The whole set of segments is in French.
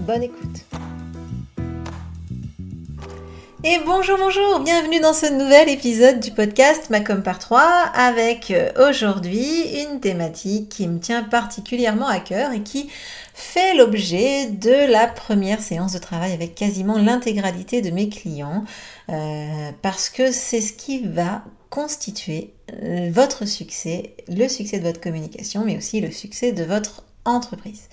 Bonne écoute. Et bonjour, bonjour, bienvenue dans ce nouvel épisode du podcast Macom par 3 avec euh, aujourd'hui une thématique qui me tient particulièrement à cœur et qui fait l'objet de la première séance de travail avec quasiment l'intégralité de mes clients euh, parce que c'est ce qui va constituer euh, votre succès, le succès de votre communication, mais aussi le succès de votre entreprise.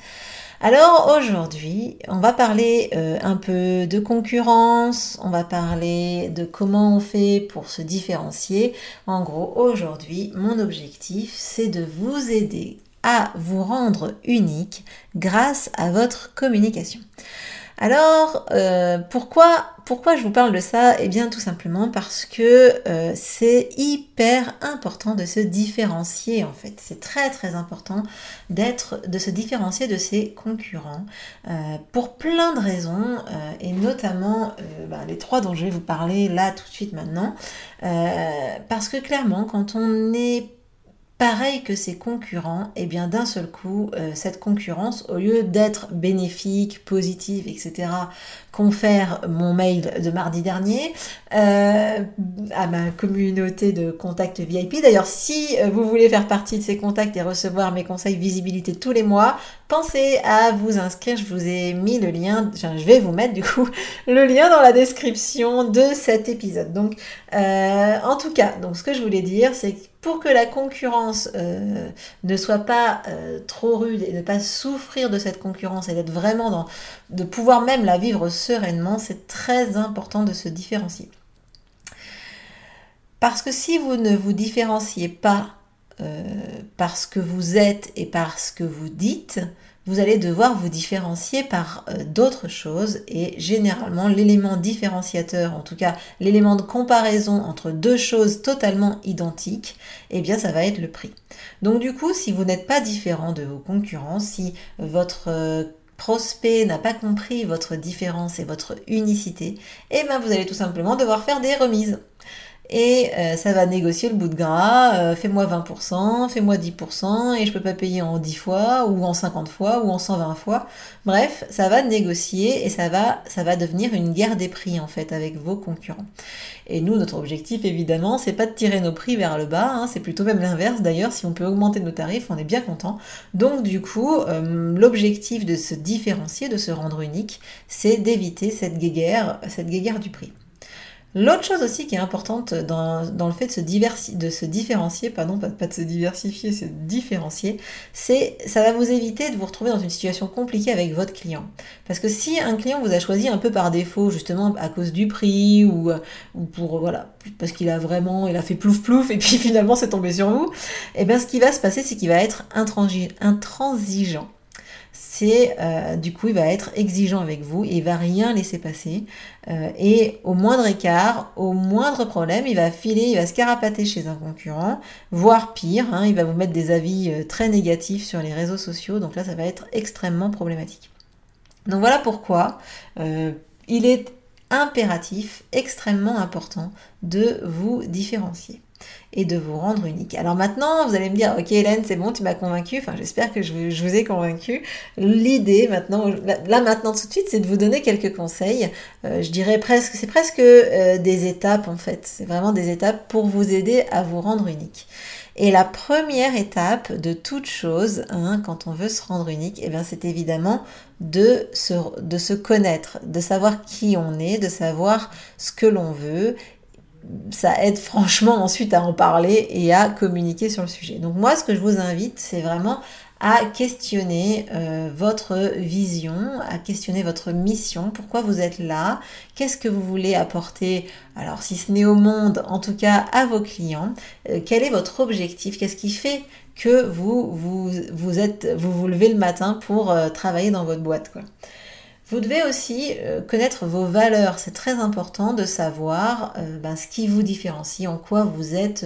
Alors aujourd'hui, on va parler euh, un peu de concurrence, on va parler de comment on fait pour se différencier. En gros, aujourd'hui, mon objectif, c'est de vous aider à vous rendre unique grâce à votre communication. Alors, euh, pourquoi, pourquoi je vous parle de ça? Eh bien, tout simplement parce que euh, c'est hyper important de se différencier, en fait. C'est très, très important d'être, de se différencier de ses concurrents euh, pour plein de raisons, et notamment bah, les trois dont je vais vous parler là tout de suite maintenant. parce que clairement, quand on est pareil que ses concurrents, et eh bien d'un seul coup, euh, cette concurrence, au lieu d'être bénéfique, positive, etc., confère mon mail de mardi dernier euh, à ma communauté de contacts VIP. D'ailleurs, si euh, vous voulez faire partie de ces contacts et recevoir mes conseils visibilité tous les mois, pensez à vous inscrire. Je vous ai mis le lien, je vais vous mettre du coup le lien dans la description de cet épisode. Donc, en tout cas, donc ce que je voulais dire, c'est que pour que la concurrence euh, ne soit pas euh, trop rude et ne pas souffrir de cette concurrence et d'être vraiment dans, de pouvoir même la vivre sereinement, c'est très important de se différencier. Parce que si vous ne vous différenciez pas euh, parce que vous êtes et parce que vous dites, vous allez devoir vous différencier par euh, d'autres choses et généralement l'élément différenciateur, en tout cas l'élément de comparaison entre deux choses totalement identiques, eh bien ça va être le prix. Donc du coup, si vous n'êtes pas différent de vos concurrents, si votre euh, prospect n'a pas compris votre différence et votre unicité, eh bien vous allez tout simplement devoir faire des remises et euh, ça va négocier le bout de gras, euh, fais-moi 20%, fais-moi 10%, et je peux pas payer en 10 fois, ou en 50 fois, ou en 120 fois. Bref, ça va négocier et ça va, ça va devenir une guerre des prix en fait avec vos concurrents. Et nous, notre objectif évidemment, c'est pas de tirer nos prix vers le bas, hein, c'est plutôt même l'inverse. D'ailleurs, si on peut augmenter nos tarifs, on est bien content. Donc du coup, euh, l'objectif de se différencier, de se rendre unique, c'est d'éviter cette guéguerre, cette guéguerre du prix. L'autre chose aussi qui est importante dans, le fait de se, se différencier, pardon, pas, pas de se diversifier, c'est de différencier, c'est ça va vous éviter de vous retrouver dans une situation compliquée avec votre client. Parce que si un client vous a choisi un peu par défaut, justement à cause du prix ou, ou pour voilà, parce qu'il a vraiment, il a fait plouf plouf et puis finalement c'est tombé sur vous, et eh bien ce qui va se passer, c'est qu'il va être intransigeant c'est euh, du coup il va être exigeant avec vous et il va rien laisser passer. Euh, et au moindre écart, au moindre problème, il va filer, il va se carapater chez un concurrent, voire pire, hein, il va vous mettre des avis euh, très négatifs sur les réseaux sociaux, donc là ça va être extrêmement problématique. Donc voilà pourquoi il est impératif, extrêmement important de vous différencier et de vous rendre unique. Alors maintenant, vous allez me dire, ok Hélène, c'est bon, tu m'as convaincu, enfin j'espère que je, vous ai convaincu. L'idée maintenant, là maintenant tout de suite, c'est de vous donner quelques conseils. Euh, je dirais presque, c'est presque euh, des étapes en fait, c'est vraiment des étapes pour vous aider à vous rendre unique. Et la première étape de toute chose, hein, quand on veut se rendre unique, eh c'est évidemment de se connaître, de savoir qui on est, de savoir ce que l'on veut ça aide franchement ensuite à en parler et à communiquer sur le sujet. Donc moi, ce que je vous invite, c'est vraiment à questionner euh, votre vision, à questionner votre mission, pourquoi vous êtes là, qu'est-ce que vous voulez apporter, alors si ce n'est au monde, en tout cas à vos clients, euh, quel est votre objectif, qu'est-ce qui fait que vous vous, vous êtes vous vous levez le matin pour euh, travailler dans votre boîte quoi? Vous devez aussi euh, connaître vos valeurs. C'est très important de savoir euh, ben, ce qui vous différencie, en quoi vous êtes,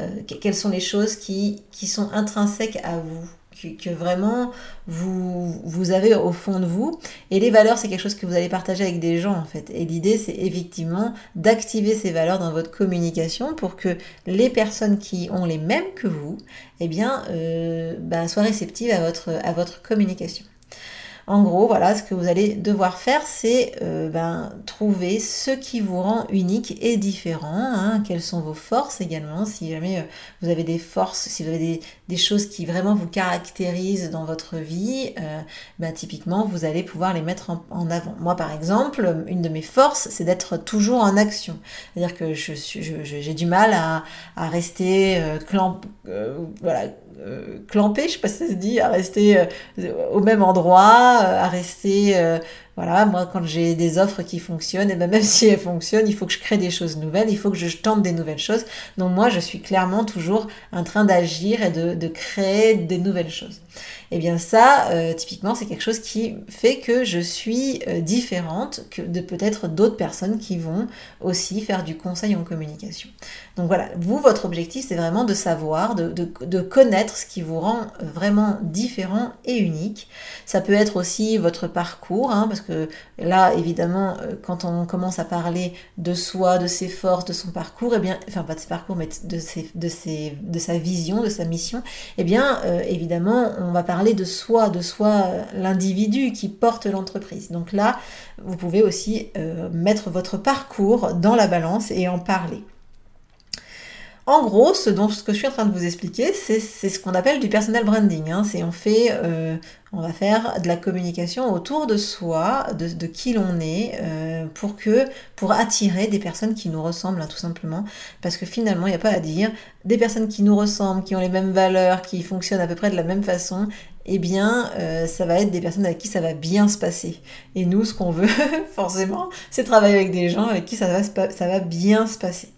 euh, quelles sont les choses qui, qui sont intrinsèques à vous que, vraiment vous, vous avez au fond de vous. Et les valeurs, c'est quelque chose que vous allez partager avec des gens en fait. Et l'idée, c'est effectivement d'activer ces valeurs dans votre communication pour que les personnes qui ont les mêmes que vous, eh bien, euh, ben, soient réceptives à votre, à votre communication. En gros, voilà, ce que vous allez devoir faire, c'est euh, ben, trouver ce qui vous rend unique et différent. Hein. quelles sont vos forces également, si jamais euh, vous avez des forces, si vous avez des, choses qui vraiment vous caractérisent dans votre vie, euh, ben, typiquement, vous allez pouvoir les mettre en, avant. Moi, par exemple, une de mes forces, c'est d'être toujours en action. C'est-à-dire que j'ai du mal à, rester clamp, voilà, clampé, je sais pas si ça se dit, à rester au même endroit euh, à rester. Euh, voilà, moi, quand j'ai des offres qui fonctionnent, et ben même si elles fonctionnent, il faut que je crée des choses nouvelles, il faut que je tente des nouvelles choses. Donc moi, je suis clairement toujours en train d'agir et de, de créer des nouvelles choses. Et eh bien ça, euh, typiquement, c'est quelque chose qui fait que je suis différente que de peut-être d'autres personnes qui vont aussi faire du conseil en communication. Donc voilà, vous, votre objectif, c'est vraiment de savoir, de, de, de, connaître ce qui vous rend vraiment différent et unique. Ça peut être aussi votre parcours, hein, parce que là, évidemment, euh, quand on commence à parler de soi, de ses forces, de son parcours, eh bien, enfin pas de ses parcours, mais de sa vision, de sa mission, eh bien, euh, évidemment, on va parler de soi, de soi, euh, l'individu qui porte l'entreprise. Donc là, vous pouvez aussi mettre votre parcours dans la balance et en parler. En gros, ce, dont, ce que je suis en train de vous expliquer, c'est ce qu'on appelle du personal branding. Hein. C'est on fait, euh, on va faire de la communication autour de soi, de, qui l'on est, euh, pour que, pour attirer des personnes qui nous ressemblent, hein, tout simplement. Parce que finalement, il n'y a pas à dire des personnes qui nous ressemblent, qui ont les mêmes valeurs, qui fonctionnent à peu près de la même façon. Eh bien, euh, ça va être des personnes avec qui ça va bien se passer. Et nous, ce qu'on veut, forcément, c'est travailler avec des gens avec qui ça va, ça va bien se passer.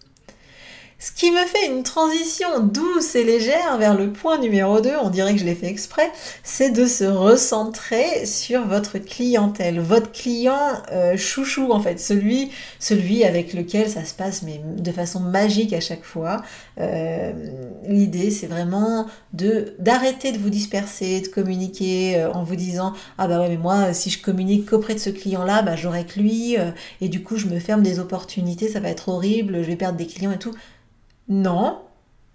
Ce qui me fait une transition douce et légère vers le point numéro 2, on dirait que je l'ai fait exprès, c'est de se recentrer sur votre clientèle, votre client euh, chouchou en fait, celui, celui avec lequel ça se passe mais de façon magique à chaque fois. Euh, l'idée c'est vraiment d'arrêter de vous disperser, de communiquer euh, en vous disant ah bah ouais mais moi si je communique qu'auprès de ce client là, bah j'aurai que lui et du coup je me ferme des opportunités, ça va être horrible, je vais perdre des clients et tout. Non,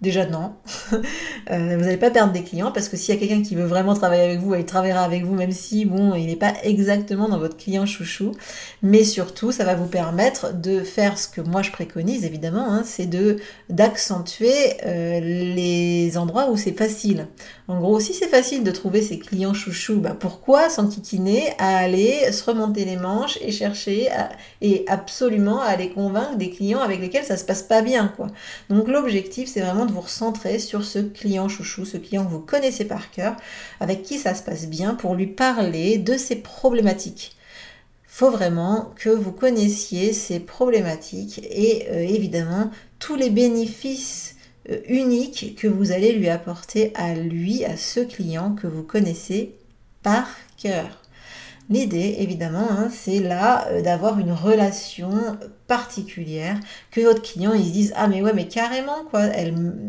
Déjà non. Euh, vous n'allez pas perdre des clients parce que s'il y a quelqu'un qui veut vraiment travailler avec vous, il travaillera avec vous même si bon, il n'est pas exactement dans votre client chouchou. Mais surtout, ça va vous permettre de faire ce que moi je préconise évidemment, hein, c'est de d'accentuer euh, les endroits où c'est facile. En gros, si c'est facile de trouver ses clients chouchous, bah pourquoi s'enquiquiner à aller se remonter les manches et chercher et absolument à aller convaincre des clients avec lesquels ça se passe pas bien quoi. Donc l'objectif c'est vraiment de vous recentrer sur ce client chouchou, ce client que vous connaissez par cœur, avec qui ça se passe bien, pour lui parler de ses problématiques. Faut vraiment que vous connaissiez ses problématiques et euh, évidemment tous les bénéfices euh, uniques que vous allez lui apporter à lui, à ce client que vous connaissez par cœur. L'idée, évidemment, hein, c'est là euh, d'avoir une relation particulière, que votre client il se dise ah mais ouais mais carrément quoi,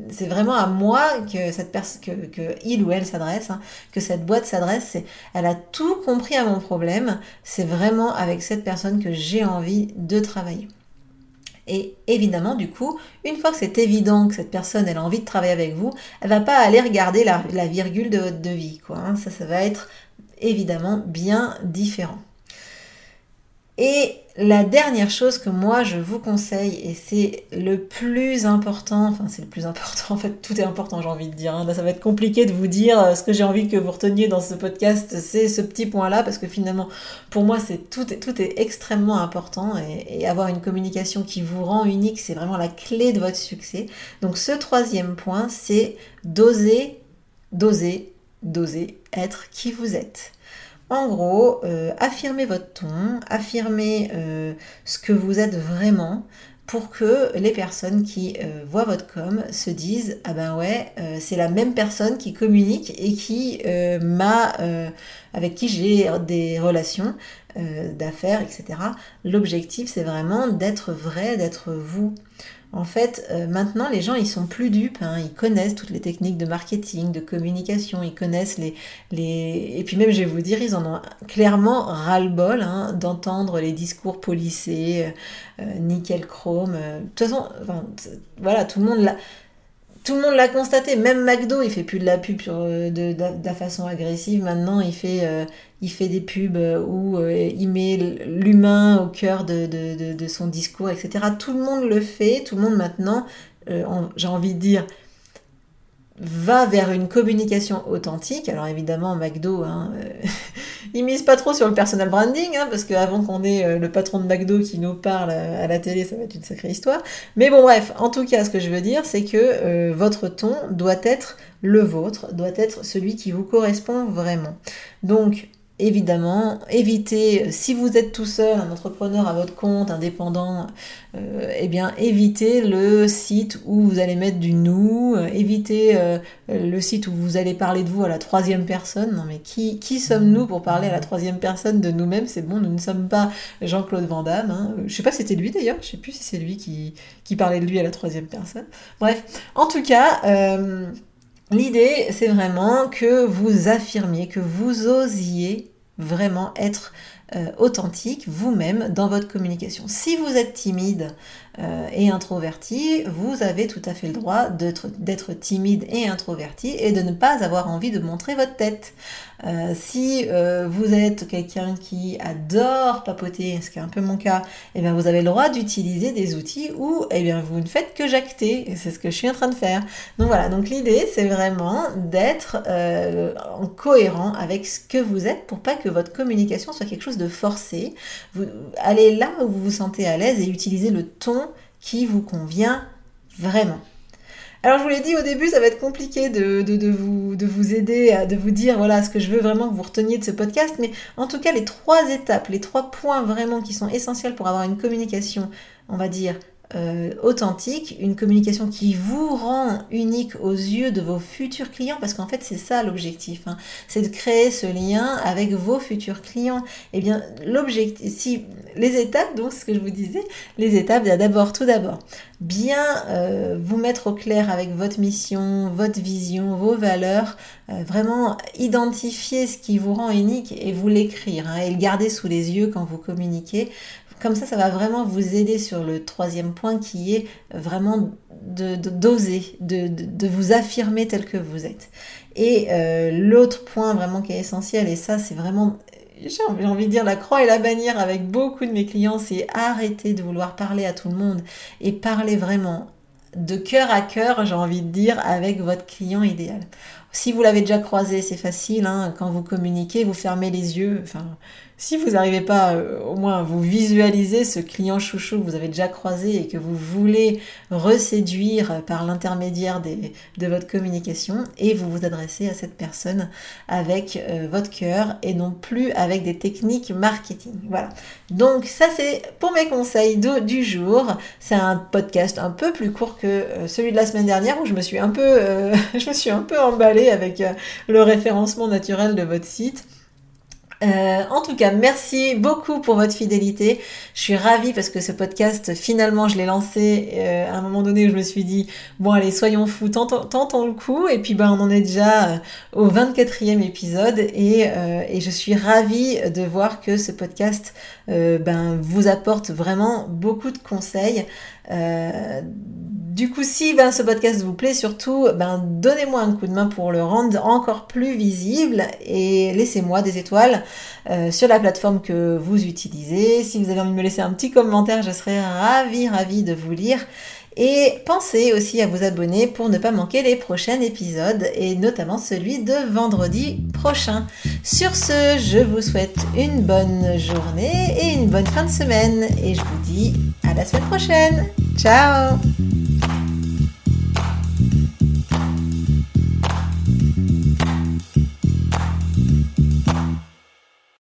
c'est vraiment à moi que cette personne, que, il ou elle s'adresse, hein, que cette boîte s'adresse, elle a tout compris à mon problème, c'est vraiment avec cette personne que j'ai envie de travailler. Et évidemment, du coup, une fois que c'est évident que cette personne elle a envie de travailler avec vous, elle va pas aller regarder la, virgule de votre devis, quoi. Hein. Ça, ça va être évidemment bien différent. Et la dernière chose que moi je vous conseille, et c'est le plus important, enfin c'est le plus important, en fait tout est important j'ai envie de dire, hein. ça va être compliqué de vous dire euh, ce que j'ai envie que vous reteniez dans ce podcast, c'est ce petit point-là, parce que finalement pour moi c'est tout, tout est extrêmement important, et avoir une communication qui vous rend unique, c'est vraiment la clé de votre succès. Donc ce troisième point, c'est d'oser, d'oser, d'oser être qui vous êtes. En gros, euh, affirmez votre ton, affirmez euh, ce que vous êtes vraiment pour que les personnes qui euh, voient votre com se disent ah ben ouais c'est la même personne qui communique et qui m'a avec qui j'ai des relations d'affaires, etc. L'objectif, c'est vraiment d'être vrai, d'être vous. En fait, euh, maintenant, les gens, ils sont plus dupes. Hein. ils connaissent toutes les techniques de marketing, de communication. Ils connaissent les... les... Et puis même, je vais vous dire, ils en ont clairement ras-le-bol hein, d'entendre les discours policés, euh, euh, nickel chrome. De toute façon, voilà, tout le monde l'a tout le monde l'a constaté, même McDo, il fait plus de la pub de, de, la façon agressive. Maintenant, il fait, euh, il fait des pubs où euh, il met l'humain au cœur de, de, son discours, etc. Tout le monde le fait, tout le monde maintenant, euh, j'ai envie de dire, va vers une communication authentique. Alors évidemment, McDo, hein, euh, ils misent pas trop sur le personal branding, hein, parce qu'avant qu'on ait euh, le patron de McDo qui nous parle à la télé, ça va être une sacrée histoire. Mais bon, bref, en tout cas, ce que je veux dire, c'est que euh, votre ton doit être le vôtre, doit être celui qui vous correspond vraiment. Donc, évidemment, évitez, si vous êtes tout seul, un entrepreneur à votre compte, indépendant, euh, eh bien, évitez le site où vous allez mettre du nous, euh, évitez euh, le site où vous allez parler de vous à la troisième personne. Non mais qui, sommes-nous pour parler à la troisième personne de nous-mêmes? C'est bon, nous ne sommes pas Jean-Claude Van Damme. Hein. Je sais pas si c'était lui d'ailleurs, je sais plus si c'est lui qui parlait de lui à la troisième personne. Bref, en tout cas... L'idée, c'est vraiment que vous affirmiez, que vous osiez vraiment être euh, authentique vous-même dans votre communication. Si vous êtes timide euh, et introverti, vous avez tout à fait le droit d'être timide et introverti et de ne pas avoir envie de montrer votre tête. Euh, si vous êtes quelqu'un qui adore papoter, ce qui est un peu mon cas, eh bien vous avez le droit d'utiliser des outils où eh bien vous ne faites que jacter. C'est ce que je suis en train de faire. Donc voilà, donc l'idée c'est vraiment d'être en cohérent avec ce que vous êtes pour pas que votre communication soit quelque chose de forcé. Vous allez là où vous vous sentez à l'aise et utilisez le ton qui vous convient vraiment. Alors je vous l'ai dit au début, ça va être compliqué de, de, vous, de vous aider, à, de vous dire voilà ce que je veux vraiment que vous reteniez de ce podcast, mais en tout cas les trois étapes, les trois points vraiment qui sont essentiels pour avoir une communication, on va dire, euh, authentique, une communication qui vous rend unique aux yeux de vos futurs clients, parce qu'en fait c'est ça l'objectif, hein. c'est de créer ce lien avec vos futurs clients. Et eh bien l'objectif, si les étapes, donc ce que je vous disais, les étapes, d'abord, tout d'abord, bien euh, vous mettre au clair avec votre mission, votre vision, vos valeurs, euh, vraiment identifier ce qui vous rend unique et vous l'écrire hein, et le garder sous les yeux quand vous communiquez comme ça, ça va vraiment vous aider sur le troisième point qui est vraiment de d'oser, de, vous affirmer tel que vous êtes. Et euh, l'autre point vraiment qui est essentiel, et ça c'est vraiment, j'ai envie de dire la croix et la bannière avec beaucoup de mes clients, c'est arrêter de vouloir parler à tout le monde et parler vraiment de cœur à cœur, j'ai envie de dire, avec votre client idéal. Si vous l'avez déjà croisé, c'est facile, hein, quand vous communiquez, vous fermez les yeux, enfin, si vous n'arrivez pas euh, au moins à vous visualiser ce client chouchou que vous avez déjà croisé et que vous voulez reséduire par l'intermédiaire de votre communication et vous vous adressez à cette personne avec euh, votre cœur et non plus avec des techniques marketing. Voilà. Donc ça c'est pour mes conseils du jour. C'est un podcast un peu plus court que euh, celui de la semaine dernière où je me suis un peu, je me suis un peu emballée avec le référencement naturel de votre site. Euh, en tout cas, merci beaucoup pour votre fidélité. Je suis ravie parce que ce podcast, finalement, je l'ai lancé euh, à un moment donné où je me suis dit, bon allez, soyons fous, tentons, le coup. Et puis, ben, on en est déjà euh, au 24e épisode et, et, je suis ravie de voir que ce podcast ben, vous apporte vraiment beaucoup de conseils. Du coup, si ben, ce podcast vous plaît, surtout, ben, donnez-moi un coup de main pour le rendre encore plus visible et laissez-moi des étoiles euh, sur la plateforme que vous utilisez. Si vous avez envie de me laisser un petit commentaire, je serai ravie, ravie de vous lire. Et pensez aussi à vous abonner pour ne pas manquer les prochains épisodes et notamment celui de vendredi prochain. Sur ce, je vous souhaite une bonne journée et une bonne fin de semaine et je vous dis à la semaine prochaine. Ciao